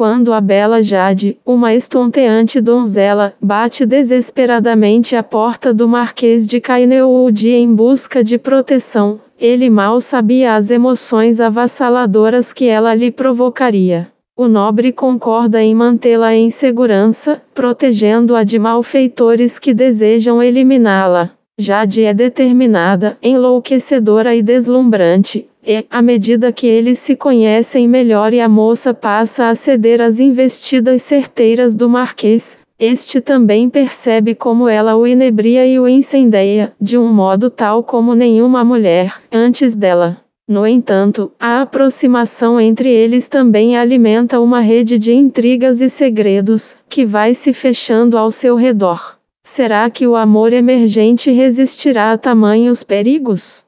quando a bela Jade, uma estonteante donzela, bate desesperadamente à porta do Marquês de Cainewood em busca de proteção, ele mal sabia as emoções avassaladoras que ela lhe provocaria. O nobre concorda em mantê-la em segurança, protegendo-a de malfeitores que desejam eliminá-la. Jade é determinada, enlouquecedora e deslumbrante, e, à medida que eles se conhecem melhor e a moça passa a ceder às investidas certeiras do Marquês, este também percebe como ela o inebria e o incendeia, de um modo tal como nenhuma mulher, antes dela. No entanto, a aproximação entre eles também alimenta uma rede de intrigas e segredos, que vai se fechando ao seu redor. Será que o amor emergente resistirá a tamanhos perigos?